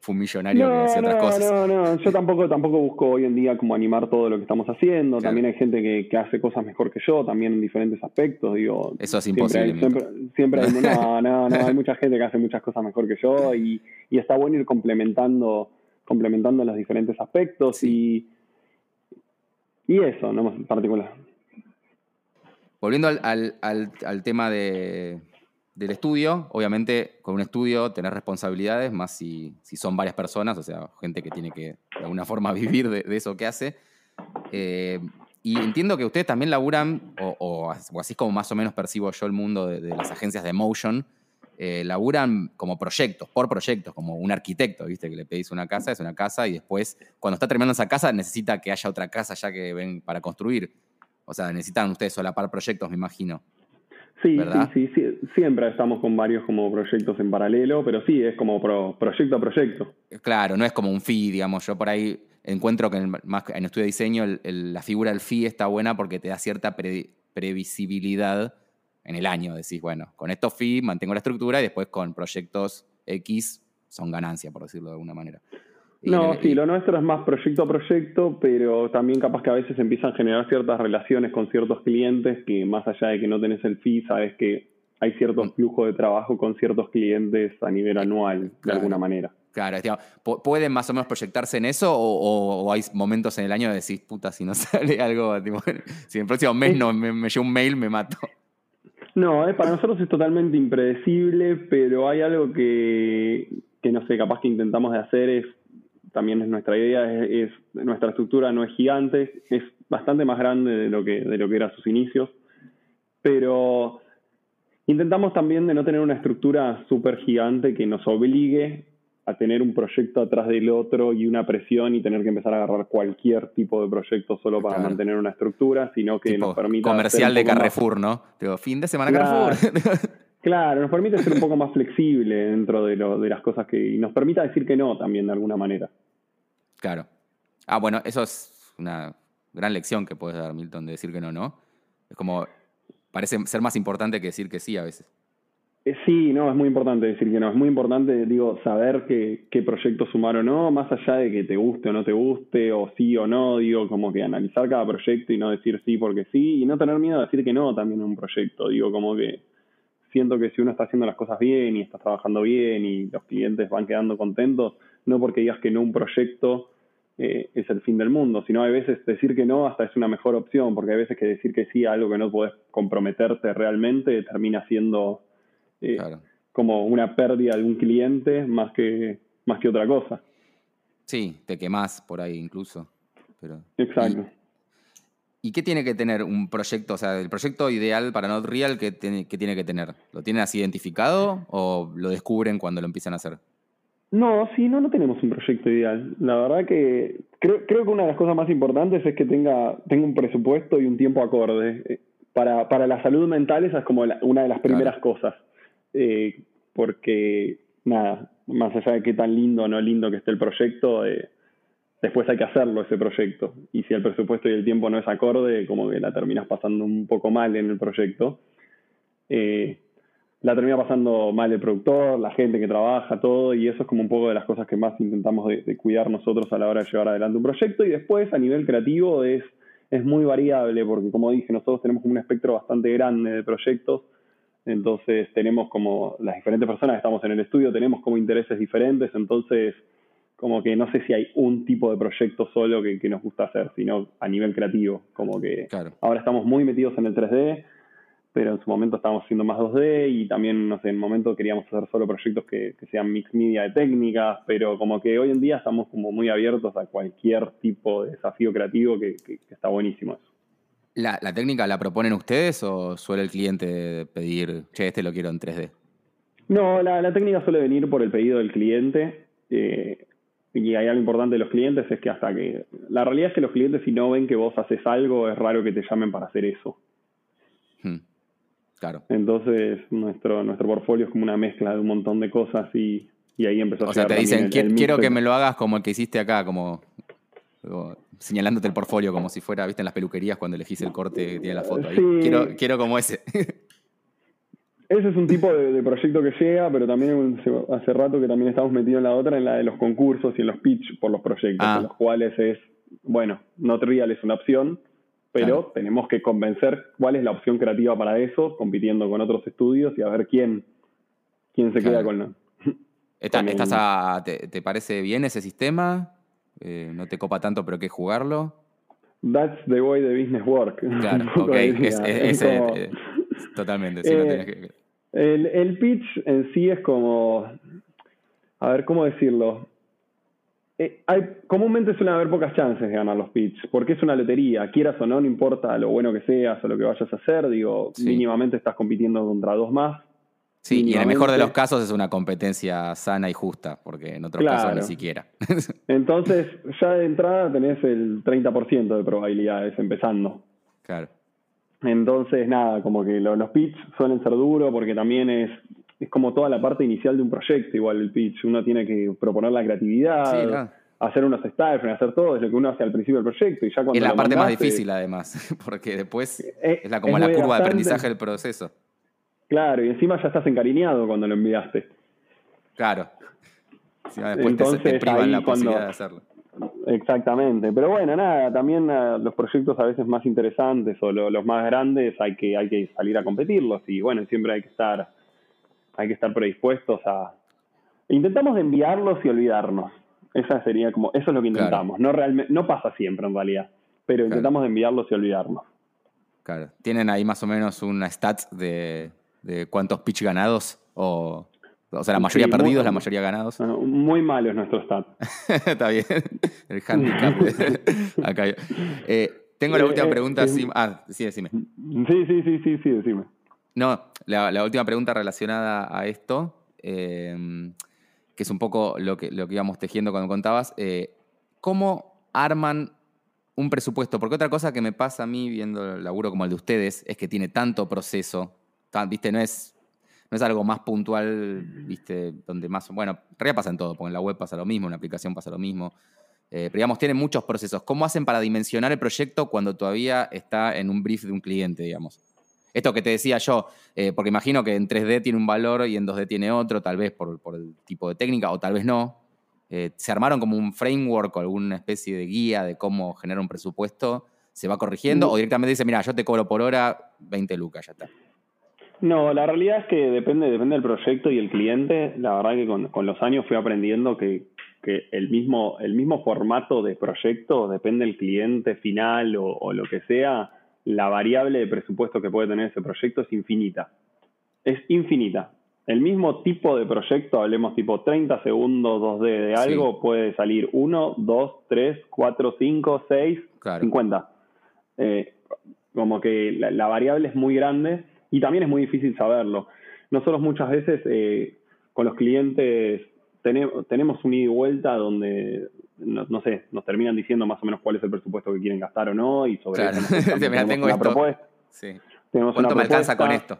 fue un millonario que hacía otras cosas. No, no, yo tampoco, tampoco busco hoy en día como animar todo lo que estamos haciendo. También hay gente que, hace cosas mejor que yo, también en diferentes aspectos. Digo, Eso es imposible. Siempre, hay, no, no, no, hay mucha gente que hace muchas cosas mejor que yo y, está bueno ir complementando, complementando los diferentes aspectos y, y eso, no en particular. Volviendo al, al tema de, del estudio, obviamente con un estudio tener responsabilidades, más si, son varias personas, o sea, gente que tiene que de alguna forma vivir de, eso que hace. Eh, y entiendo que ustedes también laburan, o, así como más o menos percibo yo el mundo de, las agencias de motion, eh, laburan como proyectos, por proyectos, como un arquitecto, ¿viste? Que le pedís una casa, es una casa, y después, cuando está terminando esa casa, necesita que haya otra casa ya que ven para construir. O sea, necesitan ustedes solapar proyectos, me imagino. Sí, sí, sí, siempre estamos con varios como proyectos en paralelo, pero sí, es como proyecto a proyecto. Claro, no es como un fee, digamos. Yo por ahí encuentro que en, más, en estudio de diseño la figura del fee está buena porque te da cierta previsibilidad en el año. Decís, bueno, con estos fee mantengo la estructura y después con proyectos X son ganancia, por decirlo de alguna manera. No, sí, lo nuestro es más proyecto a proyecto, pero también capaz que a veces empiezan a generar ciertas relaciones con ciertos clientes que más allá de que no tenés el fee, sabes que hay cierto mm. flujo de trabajo con ciertos clientes a nivel anual, de alguna manera. Claro, ¿pueden más o menos proyectarse en eso o, hay momentos en el año de decir, puta, si no sale algo, si en el próximo mes no me, me un mail, me mato? No, eh, para nosotros es totalmente impredecible, pero hay algo que, que, no sé, capaz que intentamos de hacer es también es nuestra idea, es, nuestra estructura no es gigante, es bastante más grande de lo que, de lo que era sus inicios, pero intentamos también de no tener una estructura súper gigante que nos obligue a tener un proyecto atrás del otro y una presión y tener que empezar a agarrar cualquier tipo de proyecto solo para mantener una estructura, sino que nos permita... Comercial de Carrefour, ¿no? Digo, fin de semana Carrefour. Claro, nos permite ser un poco más flexible dentro de, lo, de las cosas que... y nos permita decir que no también de alguna manera. Claro. Ah, bueno, eso es una gran lección que puedes dar, Milton, de decir que no, ¿no? Es como, parece ser más importante que decir que sí a veces. Eh, sí, no, es muy importante decir que no. Es muy importante, digo, saber qué, qué proyecto sumar o no, más allá de que te guste o no te guste, o sí o no, digo, como que analizar cada proyecto y no decir sí porque sí, y no tener miedo a decir que no también en un proyecto. Digo, como que siento que si uno está haciendo las cosas bien y está trabajando bien y los clientes van quedando contentos, no porque digas que no un proyecto eh, es el fin del mundo, sino hay veces decir que no hasta es una mejor opción, porque hay veces que decir que sí a algo que no puedes comprometerte realmente termina siendo eh, como una pérdida de un cliente más que, más que otra cosa. Sí, te quemás por ahí incluso. Pero... Exacto. ¿Y, qué tiene que tener un proyecto? O sea, el proyecto ideal para Not Real, ¿qué, tiene, qué tiene que tener? ¿Lo tienen así identificado o lo descubren cuando lo empiezan a hacer? No, sí, no, no tenemos un proyecto ideal. La verdad que creo, creo que una de las cosas más importantes es que tenga, tenga un presupuesto y un tiempo acorde. Eh, para, para la salud mental esa es como una de las primeras cosas. Eh, porque, nada, más allá de qué tan lindo o no lindo que esté el proyecto, eh, después hay que hacerlo ese proyecto. Y si el presupuesto y el tiempo no es acorde, como que la terminas pasando un poco mal en el proyecto. Eh, la termina pasando mal el productor, la gente que trabaja, todo, y eso es como un poco de las cosas que más intentamos de, cuidar nosotros a la hora de llevar adelante un proyecto. Y después, a nivel creativo, es, es muy variable, porque como dije, nosotros tenemos un espectro bastante grande de proyectos, entonces tenemos como las diferentes personas que estamos en el estudio, tenemos como intereses diferentes, entonces como que no sé si hay un tipo de proyecto solo que, que nos gusta hacer, sino a nivel creativo, como que ahora estamos muy metidos en el 3D, pero en su momento estábamos haciendo más 2D y también, no sé, en un momento queríamos hacer solo proyectos que, sean mix media de técnicas, pero como que hoy en día estamos como muy abiertos a cualquier tipo de desafío creativo que, está buenísimo eso. ¿La, técnica la proponen ustedes o suele el cliente pedir, che, este lo quiero en 3D? No, la, técnica suele venir por el pedido del cliente. Eh, y hay algo importante de los clientes es que hasta que... La realidad es que los clientes si no ven que vos haces algo, es raro que te llamen para hacer eso. Hmm. Claro. Entonces, nuestro, nuestro portfolio es como una mezcla de un montón de cosas y, ahí empezó a O sea, te dicen, quiero que me lo hagas como el que hiciste acá, como, señalándote el portfolio como si fuera, viste, en las peluquerías cuando elegís el corte que tiene la foto. Quiero, quiero como ese. ese es un tipo de, proyecto que llega, pero también hace rato que también estamos metidos en la otra, en la de los concursos y en los pitch por los proyectos, ah. en los cuales es, bueno, no trivial es una opción, pero tenemos que convencer cuál es la opción creativa para eso, compitiendo con otros estudios y a ver quién, quién se queda con... ¿Estás te, parece bien ese sistema? Eh, ¿No te copa tanto, pero qué jugarlo? That's the way the business work. Claro, ok. Es, eh, totalmente. Eh, el, el pitch en sí es como. A ver, ¿cómo decirlo? Eh, hay, comúnmente suelen haber pocas chances de ganar los pitch, porque es una lotería, quieras o no, no importa lo bueno que seas o lo que vayas a hacer, digo, mínimamente estás compitiendo contra dos más. Sí, y en el mejor de los casos es una competencia sana y justa, porque en otros casos ni siquiera. Entonces, ya de entrada tenés el 30% de probabilidades empezando. Claro. Entonces, nada, como que los pitch suelen ser duros porque también es es como toda la parte inicial de un proyecto, igual el pitch. Uno tiene que proponer la creatividad, hacer unos styles, hacer todo, es lo que uno hace al principio del proyecto. Y ya cuando es la parte más difícil, además, porque después es, la, como la curva de aprendizaje del proceso. Claro, y encima ya estás encariñado cuando lo enviaste. Claro. después Entonces, te, privan la posibilidad de hacerlo. Exactamente, pero bueno, nada, también uh, los proyectos a veces más interesantes o los más grandes hay que, hay que salir a competirlos y bueno, siempre hay que estar hay que estar predispuestos a... Intentamos enviarlos y olvidarnos. Esa sería como, eso es lo que intentamos. No, realmente, no pasa siempre en realidad, pero intentamos enviarlos y olvidarnos. Claro. ¿Tienen ahí más o menos una stats de, cuántos pitch ganados? O, o sea, la mayoría perdidos, la mayoría ganados. muy malo es nuestro stat. Está bien. El handicap. Acá. Eh, tengo la eh, última eh, pregunta. ah, sí, decime. Sí, sí, sí, sí, sí, decime. No, la, última pregunta relacionada a esto, em, que es un poco lo que, lo que íbamos tejiendo cuando contabas, eh, ¿cómo arman un presupuesto? Porque otra cosa que me pasa a mí viendo el laburo como el de ustedes es que tiene tanto proceso, ¿viste? No es, no es algo más puntual, ¿viste? Donde más, bueno, en realidad pasa en todo, porque en la web pasa lo mismo, en la aplicación pasa lo mismo. Eh, pero digamos, tiene muchos procesos. ¿Cómo hacen para dimensionar el proyecto cuando todavía está en un brief de un cliente, digamos? Esto que te decía yo, eh, porque imagino que en 3D tiene un valor y en 2D tiene otro, tal vez por, el tipo de técnica o tal vez no. Eh, ¿Se armaron como un framework o alguna especie de guía de cómo generar un presupuesto? ¿Se va corrigiendo? ¿O directamente dice, mira, yo te cobro por hora 20 lucas, ya está? No, la realidad es que depende, depende del proyecto y el cliente. La verdad que con, los años fui aprendiendo que, el, mismo, el mismo formato de proyecto, depende del cliente final o lo que sea, la variable de presupuesto que puede tener ese proyecto es infinita. Es infinita. El mismo tipo de proyecto, hablemos tipo 30 segundos 2D de algo, puede salir 1, 2, 3, 4, 5, 6, 50. como que la, variable es muy grande y también es muy difícil saberlo. Nosotros muchas veces eh, con los clientes tenemos, tenemos un ida y vuelta donde no, sé, nos terminan diciendo más o menos cuál es el presupuesto que quieren gastar o no y sobre eso tengo una propuesta. Sí. ¿Cuánto me alcanza con esto?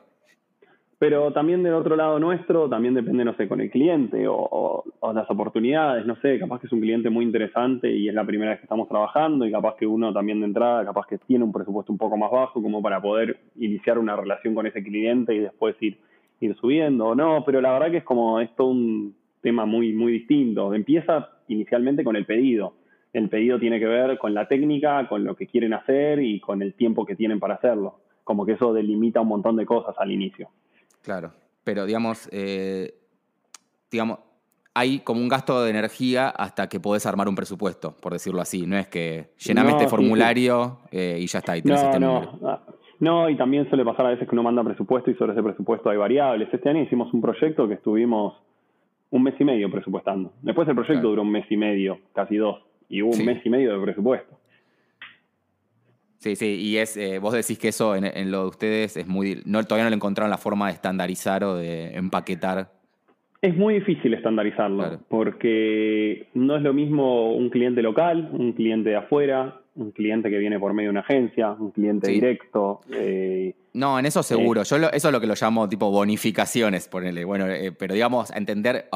Pero también del otro lado nuestro, también depende, no sé, con el cliente o, las oportunidades, no sé, capaz que es un cliente muy interesante y es la primera vez que estamos trabajando y capaz que uno también de entrada, capaz que tiene un presupuesto un poco más bajo como para poder iniciar una relación con ese cliente y después ir, ir subiendo o no, pero la verdad que es como esto un tema muy, muy distinto. Empieza inicialmente con el pedido. El pedido tiene que ver con la técnica, con lo que quieren hacer y con el tiempo que tienen para hacerlo. Como que eso delimita un montón de cosas al inicio. Claro, pero digamos, eh, digamos, hay como un gasto de energía hasta que podés armar un presupuesto, por decirlo así. No es que llename este formulario eh, y ya está, y tenés este no, ah, No, y también suele pasar a veces que uno manda presupuesto y sobre ese presupuesto hay variables. Este año hicimos un proyecto que estuvimos un mes y medio presupuestando. Después el proyecto duró un mes y medio, casi dos, y hubo un mes y medio de presupuesto. Sí, sí, y es, eh, vos decís que eso en, lo de ustedes es muy, no, todavía no le encontraron la forma de estandarizar o de empaquetar. Es muy difícil estandarizarlo, porque no es lo mismo un cliente local, un cliente de afuera, un cliente que viene por medio de una agencia, un cliente directo. Eh, no, en eso seguro. Eh, Yo eso es lo que lo llamo tipo bonificaciones, ponele. Bueno, pero digamos, entender,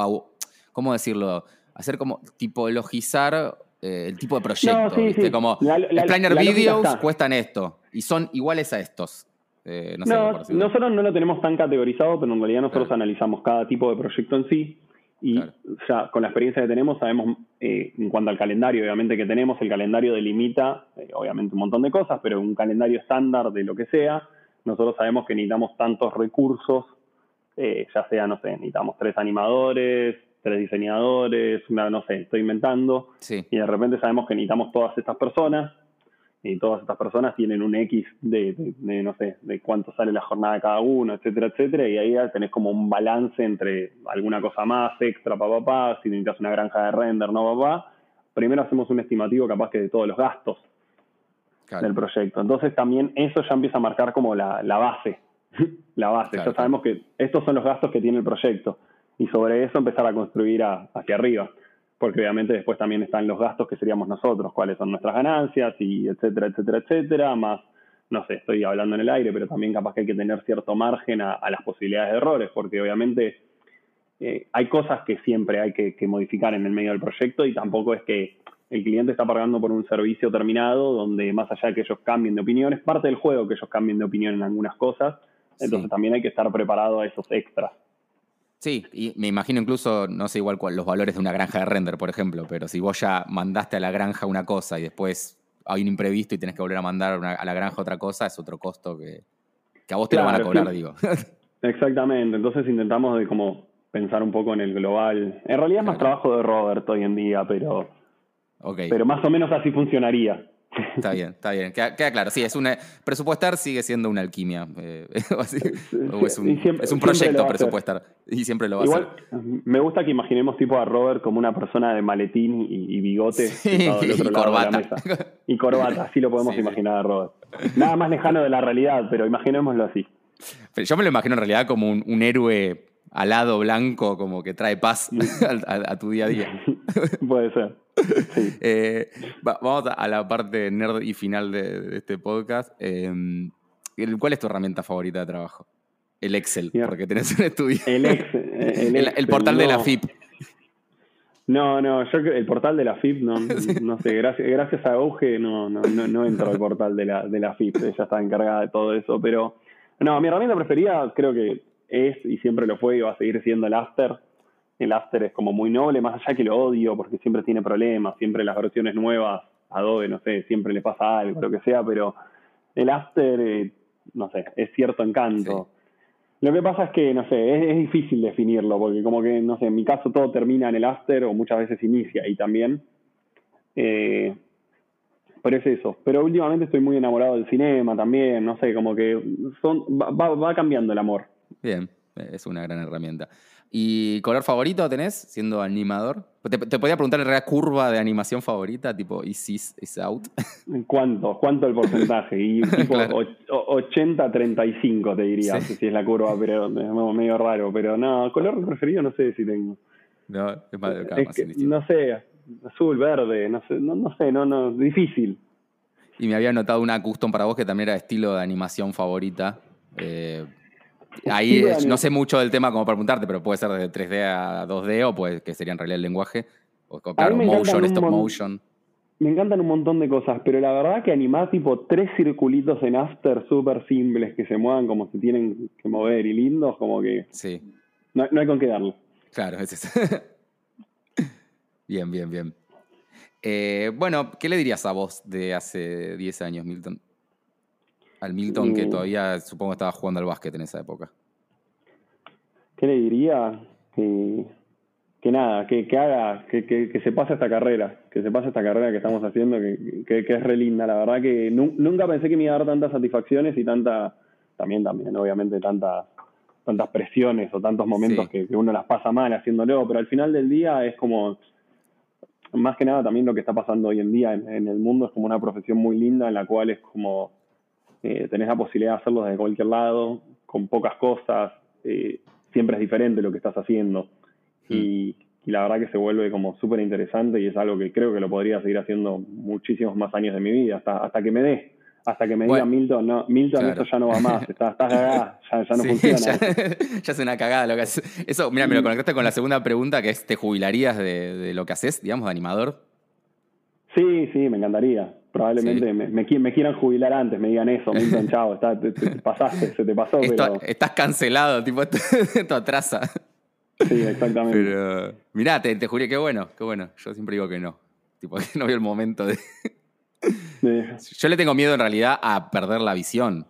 ¿cómo decirlo? Hacer como tipologizar el tipo de proyecto. Como los planner videos cuestan esto y son iguales a estos. Eh, no, nosotros no lo tenemos tan categorizado, pero en realidad nosotros analizamos cada tipo de proyecto en sí y ya con la experiencia que tenemos sabemos eh, en cuanto al calendario, obviamente que tenemos, el calendario delimita, eh, obviamente un montón de cosas, pero un calendario estándar de lo que sea, nosotros sabemos que necesitamos tantos recursos, ya sea, no sé, necesitamos tres animadores, tres diseñadores, una, no sé, estoy inventando, y de repente sabemos que necesitamos todas estas personas, y todas estas personas tienen un X de, no sé, de cuánto sale la jornada de cada uno, etcétera, etcétera, y ahí tenés como un balance entre alguna cosa más, extra, papá, papá, si necesitas una granja de render, no, papá. Primero hacemos un estimativo capaz que de todos los gastos del proyecto. Entonces también eso ya empieza a marcar como la, base, la base. ya sabemos que estos son los gastos que tiene el proyecto y sobre eso empezar a construir hacia arriba porque obviamente después también están los gastos que seríamos nosotros, cuáles son nuestras ganancias y etcétera, etcétera, etcétera, más, no sé, estoy hablando en el aire, pero también capaz que hay que tener cierto margen a, las posibilidades de errores, porque obviamente eh, hay cosas que siempre hay que, modificar en el medio del proyecto y tampoco es que el cliente está pagando por un servicio terminado donde más allá de que ellos cambien de opinión, es parte del juego que ellos cambien de opinión en algunas cosas, entonces también hay que estar preparado a esos extras. Sí, y me imagino incluso, no sé igual cuál, los valores de una granja de render, por ejemplo, pero si vos ya mandaste a la granja una cosa y después hay un imprevisto y tenés que volver a mandar a la granja otra cosa, es otro costo que, a vos te lo van a cobrar, digo. Exactamente, entonces intentamos de como pensar un poco en el global. En realidad es más trabajo de Robert hoy en día, pero, pero más o menos así funcionaría. Está bien, está bien. Queda, claro. Sí, es una. Presupuestar sigue siendo una alquimia. Eh, es, un, proyecto presupuestar. Y siempre lo va a Igual, Me gusta que imaginemos tipo a Robert como una persona de maletín y, bigote. y corbata. Y corbata, así lo podemos imaginar a Robert. Nada más lejano de la realidad, pero imaginémoslo así. yo me lo imagino en realidad como un héroe alado blanco, como que trae paz a, tu día a día. Puede ser. Eh, vamos a la parte nerd y final de, este podcast. Em, ¿Cuál es tu herramienta favorita de trabajo? El Excel, porque tenés un estudio. El Excel. El, portal de la FIP. No, no, yo el portal de la FIP, no, no sé, gracias, gracias a Auge no, no, no, entro al portal de la, de la FIP, ella está encargada de todo eso, pero no, mi herramienta preferida creo que es y siempre lo fue y va a seguir siendo el After. El After es como muy noble, más allá que lo odio porque siempre tiene problemas, siempre las versiones nuevas, Adobe, no sé, siempre le pasa algo, lo que sea, pero el After, eh, no sé, es cierto encanto. Lo que pasa es que, no sé, es, difícil definirlo, porque como que, no sé, en mi caso todo termina en el after o muchas veces inicia y también. Eh, pero es eso. Pero últimamente estoy muy enamorado del cinema también, no sé, como que son, va cambiando el amor. Bien, es una gran herramienta. ¿Y color favorito tenés siendo animador? Te, podía preguntar en realidad curva de animación favorita, tipo is is, is out. ¿Cuánto? ¿Cuánto el porcentaje? Y tipo 80-35 te diría, si es la curva, pero es medio raro. Pero no, color preferido no sé si tengo. No, es más, No sé, azul, verde, no sé, no, no sé, no, no, difícil. Y me había notado una custom para vos que también era estilo de animación favorita. Eh, Ahí no sé mucho del tema como para preguntarte, pero puede ser de 3D a 2D o puede que sería en realidad el lenguaje. O claro, motion, stop motion. Me encantan un montón de cosas, pero la verdad que animar tipo tres circulitos en After súper simples que se muevan como se tienen que mover y lindos, como que. Sí. No, hay con qué darlo. Claro, es eso. bien, bien, bien. Eh, bueno, ¿qué le dirías a vos de hace 10 años, Milton? Al Milton, que todavía supongo estaba jugando al básquet en esa época. ¿Qué le diría? Que, nada, que, haga, que, se pase esta carrera, que se pase esta carrera que estamos haciendo, que, es re linda. La verdad que nunca pensé que me iba a dar tantas satisfacciones y tanta, también, también, obviamente, tantas tantas presiones o tantos momentos que, uno las pasa mal haciéndolo, pero al final del día es como, más que nada también lo que está pasando hoy en día en el mundo es como una profesión muy linda en la cual es como eh, tenés la posibilidad de hacerlo desde cualquier lado, con pocas cosas, eh, siempre es diferente lo que estás haciendo. Mm. Y, la verdad que se vuelve como súper interesante y es algo que creo que lo podría seguir haciendo muchísimos más años de mi vida, hasta, hasta que me dé. Hasta que me diga Milton, no, Milton, esto ya no va más, estás, cagada, ya, ya no funciona. Ya, es una cagada lo que haces. Eso, mira, me lo conectaste con la segunda pregunta, que es, ¿te jubilarías de, de lo que haces, digamos, de animador? Sí, sí, me encantaría. Probablemente me, me, quieran jubilar antes, me digan eso, me digan, chao, te, pasaste, se te pasó. Estás cancelado, tipo, esto atrasa. Sí, exactamente. Pero, mirá, te, te juré, qué bueno, qué bueno. Yo siempre digo que no. Tipo, que no veo el momento de... Yo le tengo miedo en realidad a perder la visión.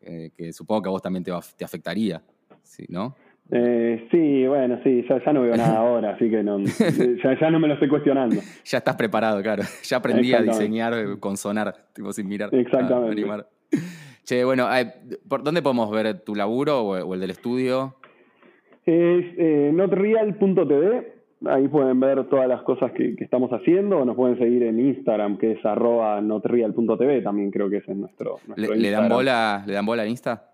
Eh, que supongo que a vos también te, te afectaría, ¿sí, ¿no? Eh, sí, bueno, sí, ya, no veo nada ahora, así que no, ya, no me lo estoy cuestionando. ya estás preparado, claro. Ya aprendí a diseñar con sonar, tipo sin mirar. Exactamente. che, bueno, ¿por dónde podemos ver tu laburo o, el del estudio? Es eh, notreal.tv, ahí pueden ver todas las cosas que, estamos haciendo, o nos pueden seguir en Instagram, que es arroba notreal.tv, también creo que es en nuestro, nuestro ¿Le, dan bola, ¿Le dan bola en Insta?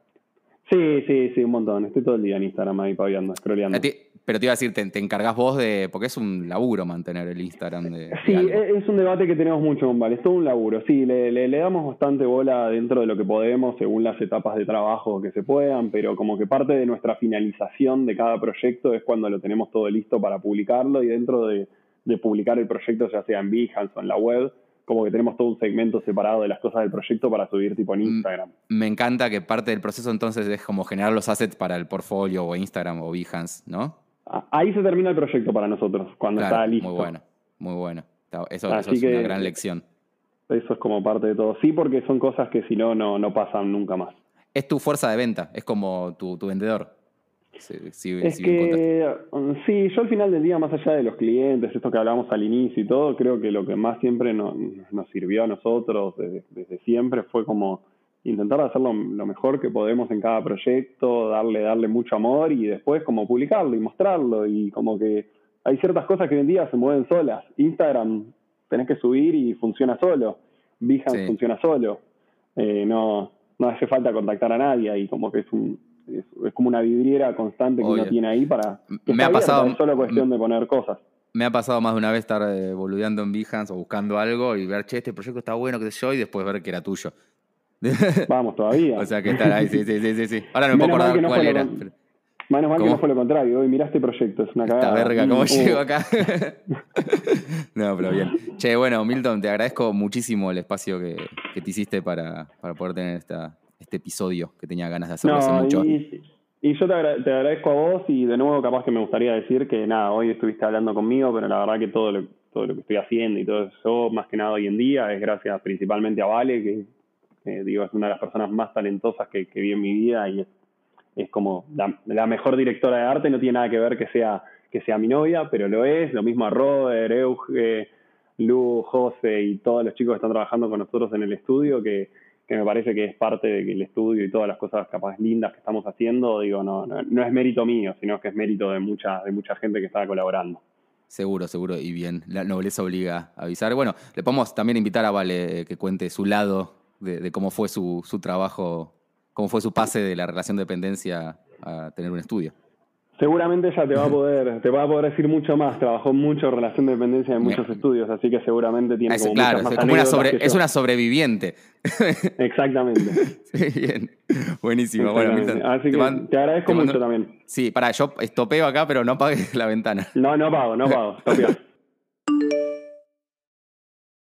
Sí, sí, sí, un montón. Estoy todo el día en Instagram ahí paviando, scrolleando. pero te iba a decir, te, encargas vos de. Porque es un laburo mantener el Instagram de. Sí, es un debate que tenemos mucho con Val. Es todo un laburo. Sí, le, le, damos bastante bola dentro de lo que podemos, según las etapas de trabajo que se puedan, pero como que parte de nuestra finalización de cada proyecto es cuando lo tenemos todo listo para publicarlo y dentro de, de publicar el proyecto, ya sea en Behance o en la web como que tenemos todo un segmento separado de las cosas del proyecto para subir tipo en mm, Instagram. Me encanta que parte del proceso entonces es como generar los assets para el portfolio o Instagram o Behance, ¿no? Ahí se termina el proyecto para nosotros, cuando está listo. Muy bueno, muy bueno. Eso, es una gran lección. Eso es como parte de todo. Sí, porque son cosas que si no, no pasan nunca más. Es tu fuerza de venta, es como tu, tu vendedor es que, um, sí, yo al final del día, más allá de los clientes, esto que hablábamos al inicio y todo, creo que lo que más siempre nos sirvió a nosotros desde, siempre fue como intentar hacerlo lo mejor que podemos en cada proyecto, darle, darle mucho amor y después como publicarlo y mostrarlo y como que hay ciertas cosas que hoy en día se mueven solas. Instagram tenés que subir y funciona solo. Behance funciona solo. Eh, no, no hace falta contactar a nadie y como que es un, es, como una vidriera constante que uno tiene ahí para que me ha pasado es solo cuestión de poner cosas. Me ha pasado más de una vez estar eh, boludeando en Behance o buscando algo y ver, che, este proyecto está bueno, qué sé yo, y después ver que era tuyo. Vamos, todavía. o sea, que estar ahí, sí, sí, sí, sí. Ahora no me puedo acordar cuál era. Menos mal que no fue lo contrario. Hoy mirá este proyecto, es una cagada. Esta verga, ¿cómo uh. llego acá? no, pero bien. Che, bueno, Milton, te agradezco muchísimo el espacio que, que te hiciste para, para poder tener esta, este episodio que tenía ganas de hacerlo hace mucho. Y, yo te, agradezco a vos y de nuevo capaz que me gustaría decir que nada, hoy estuviste hablando conmigo, pero la verdad que todo lo, todo lo que estoy haciendo y todo eso, más que nada hoy en día, es gracias principalmente a Vale, que digo es una de las personas más talentosas que, vi en mi vida y es, es como la, mejor directora de arte, no tiene nada que ver que sea, que sea mi novia, pero lo es, lo mismo a Robert, Euge, Lu, José y todos los chicos que están trabajando con nosotros en el estudio, que que me parece que es parte del estudio y todas las cosas capaz lindas que estamos haciendo, digo, no, no, es mérito mío, sino que es mérito de mucha, de mucha gente que está colaborando. Seguro, seguro, y bien, la nobleza obliga a avisar. Bueno, le podemos también invitar a Vale que cuente su lado de, cómo fue su, su trabajo, cómo fue su pase de la relación de dependencia a tener un estudio. Seguramente ella te va a poder, te va a poder decir mucho más. Trabajó mucho en relación de dependencia en muchos estudios, así que seguramente tiene es, claro, es, como una es una sobreviviente. Exactamente. bien. Buenísimo. Bueno, así que te, agradezco mucho también. Sí, para, yo estopeo acá, pero no apagues la ventana. No, no pago, no pago.